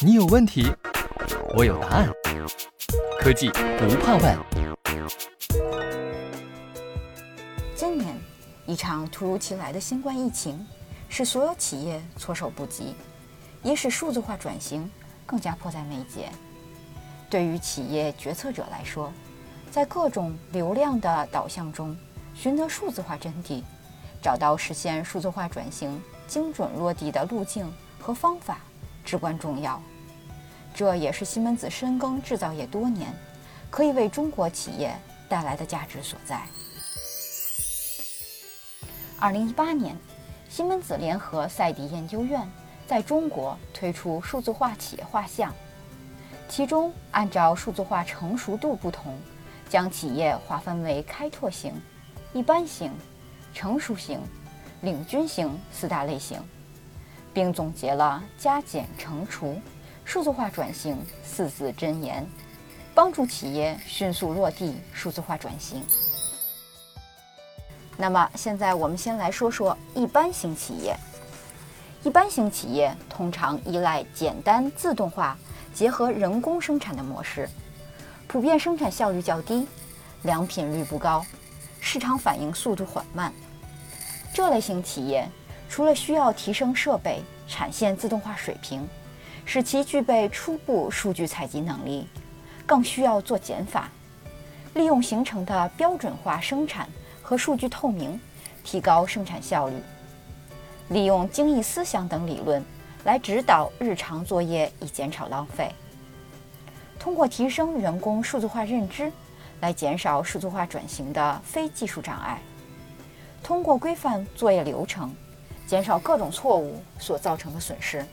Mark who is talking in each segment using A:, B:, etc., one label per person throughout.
A: 你有问题，我有答案。科技不怕问。
B: 今年，一场突如其来的新冠疫情，使所有企业措手不及，也使数字化转型更加迫在眉睫。对于企业决策者来说，在各种流量的导向中，寻得数字化真谛，找到实现数字化转型精准落地的路径和方法，至关重要。这也是西门子深耕制造业多年，可以为中国企业带来的价值所在。二零一八年，西门子联合赛迪研究院在中国推出数字化企业画像，其中按照数字化成熟度不同，将企业划分为开拓型、一般型、成熟型、领军型四大类型，并总结了加减乘除。数字化转型四字箴言，帮助企业迅速落地数字化转型。那么，现在我们先来说说一般型企业。一般型企业通常依赖简单自动化结合人工生产的模式，普遍生产效率较低，良品率不高，市场反应速度缓慢。这类型企业除了需要提升设备、产线自动化水平，使其具备初步数据采集能力，更需要做减法，利用形成的标准化生产和数据透明，提高生产效率；利用精益思想等理论来指导日常作业，以减少浪费；通过提升员工数字化认知，来减少数字化转型的非技术障碍；通过规范作业流程，减少各种错误所造成的损失。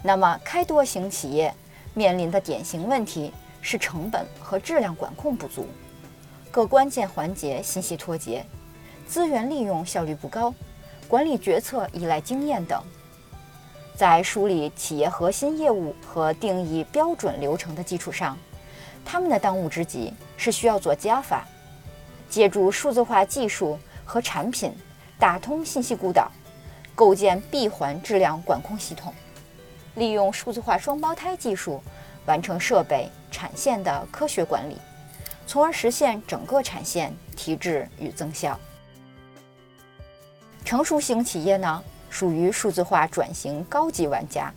B: 那么，开多型企业面临的典型问题是成本和质量管控不足，各关键环节信息脱节，资源利用效率不高，管理决策依赖经验等。在梳理企业核心业务和定义标准流程的基础上，他们的当务之急是需要做加法，借助数字化技术和产品打通信息孤岛，构建闭环质量管控系统。利用数字化双胞胎技术，完成设备、产线的科学管理，从而实现整个产线提质与增效。成熟型企业呢，属于数字化转型高级玩家，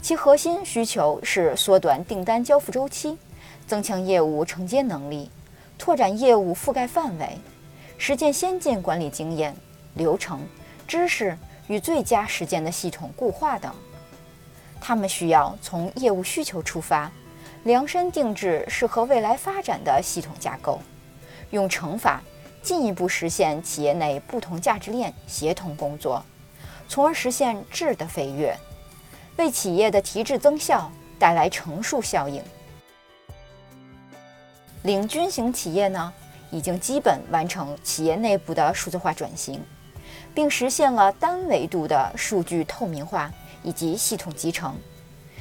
B: 其核心需求是缩短订单交付周期，增强业务承接能力，拓展业务覆盖范围，实践先进管理经验、流程、知识与最佳实践的系统固化等。他们需要从业务需求出发，量身定制适合未来发展的系统架构，用乘法进一步实现企业内不同价值链协同工作，从而实现质的飞跃，为企业的提质增效带来乘数效应。领军型企业呢，已经基本完成企业内部的数字化转型，并实现了单维度的数据透明化。以及系统集成，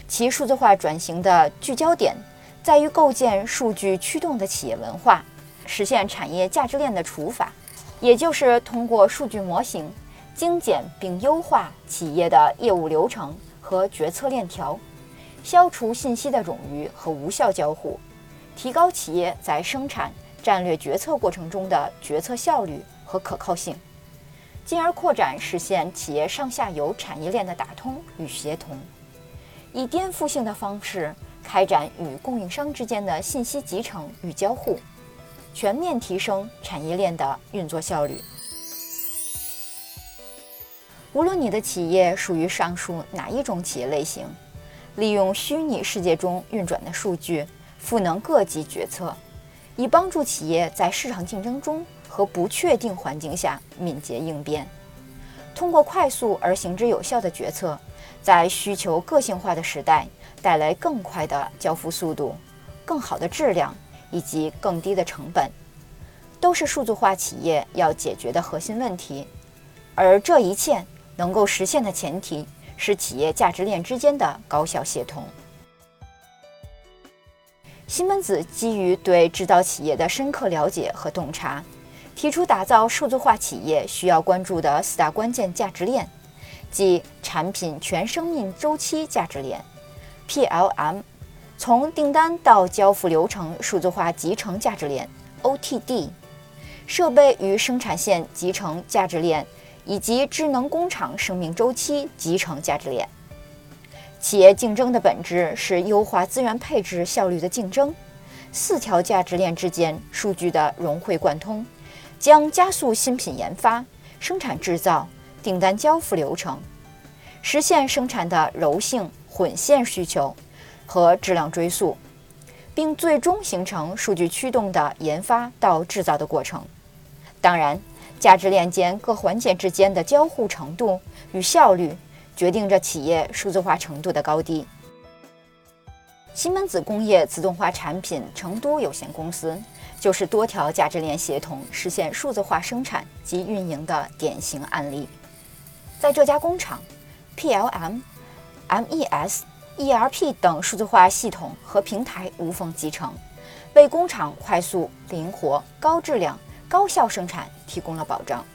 B: 其数字化转型的聚焦点在于构建数据驱动的企业文化，实现产业价值链的除法，也就是通过数据模型精简并优化企业的业务流程和决策链条，消除信息的冗余和无效交互，提高企业在生产战略决策过程中的决策效率和可靠性。进而扩展，实现企业上下游产业链的打通与协同，以颠覆性的方式开展与供应商之间的信息集成与交互，全面提升产业链的运作效率。无论你的企业属于上述哪一种企业类型，利用虚拟世界中运转的数据，赋能各级决策，以帮助企业在市场竞争中。和不确定环境下敏捷应变，通过快速而行之有效的决策，在需求个性化的时代，带来更快的交付速度、更好的质量以及更低的成本，都是数字化企业要解决的核心问题。而这一切能够实现的前提是企业价值链之间的高效协同。西门子基于对制造企业的深刻了解和洞察。提出打造数字化企业需要关注的四大关键价值链，即产品全生命周期价值链 （PLM），从订单到交付流程数字化集成价值链 （OTD），设备与生产线集成价值链，以及智能工厂生命周期集成价值链。企业竞争的本质是优化资源配置效率的竞争。四条价值链之间数据的融会贯通，将加速新品研发、生产制造、订单交付流程，实现生产的柔性混线需求和质量追溯，并最终形成数据驱动的研发到制造的过程。当然，价值链间各环节之间的交互程度与效率，决定着企业数字化程度的高低。西门子工业自动化产品成都有限公司就是多条价值链协同实现数字化生产及运营的典型案例。在这家工厂，PLM、MES、ERP 等数字化系统和平台无缝集成，为工厂快速、灵活、高质量、高效生产提供了保障。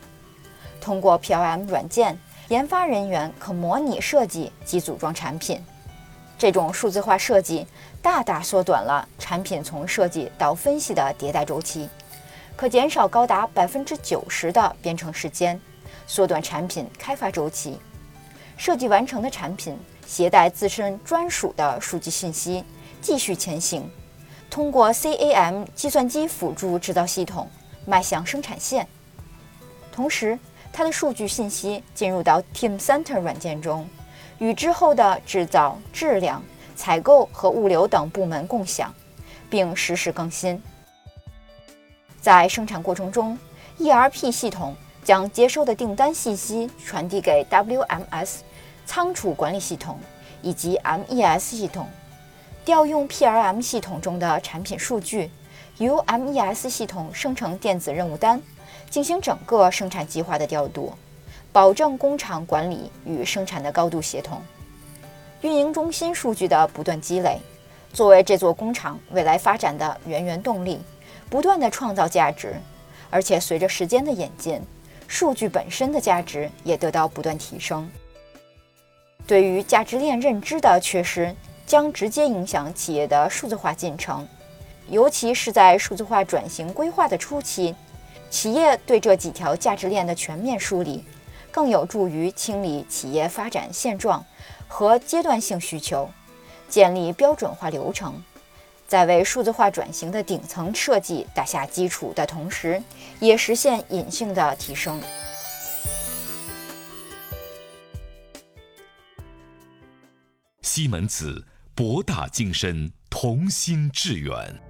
B: 通过 PLM 软件，研发人员可模拟设计及组装产品。这种数字化设计大大缩短了产品从设计到分析的迭代周期，可减少高达百分之九十的编程时间，缩短产品开发周期。设计完成的产品携带自身专属的数据信息继续前行，通过 CAM 计算机辅助制造系统迈向生产线。同时，它的数据信息进入到 Teamcenter 软件中。与之后的制造、质量、采购和物流等部门共享，并实时更新。在生产过程中，ERP 系统将接收的订单信息传递给 WMS 仓储管理系统以及 MES 系统，调用 PLM 系统中的产品数据，由 MES 系统生成电子任务单，进行整个生产计划的调度。保证工厂管理与生产的高度协同，运营中心数据的不断积累，作为这座工厂未来发展的源源动力，不断的创造价值。而且随着时间的演进，数据本身的价值也得到不断提升。对于价值链认知的缺失，将直接影响企业的数字化进程，尤其是在数字化转型规划的初期，企业对这几条价值链的全面梳理。更有助于清理企业发展现状和阶段性需求，建立标准化流程，在为数字化转型的顶层设计打下基础的同时，也实现隐性的提升。
C: 西门子，博大精深，同心致远。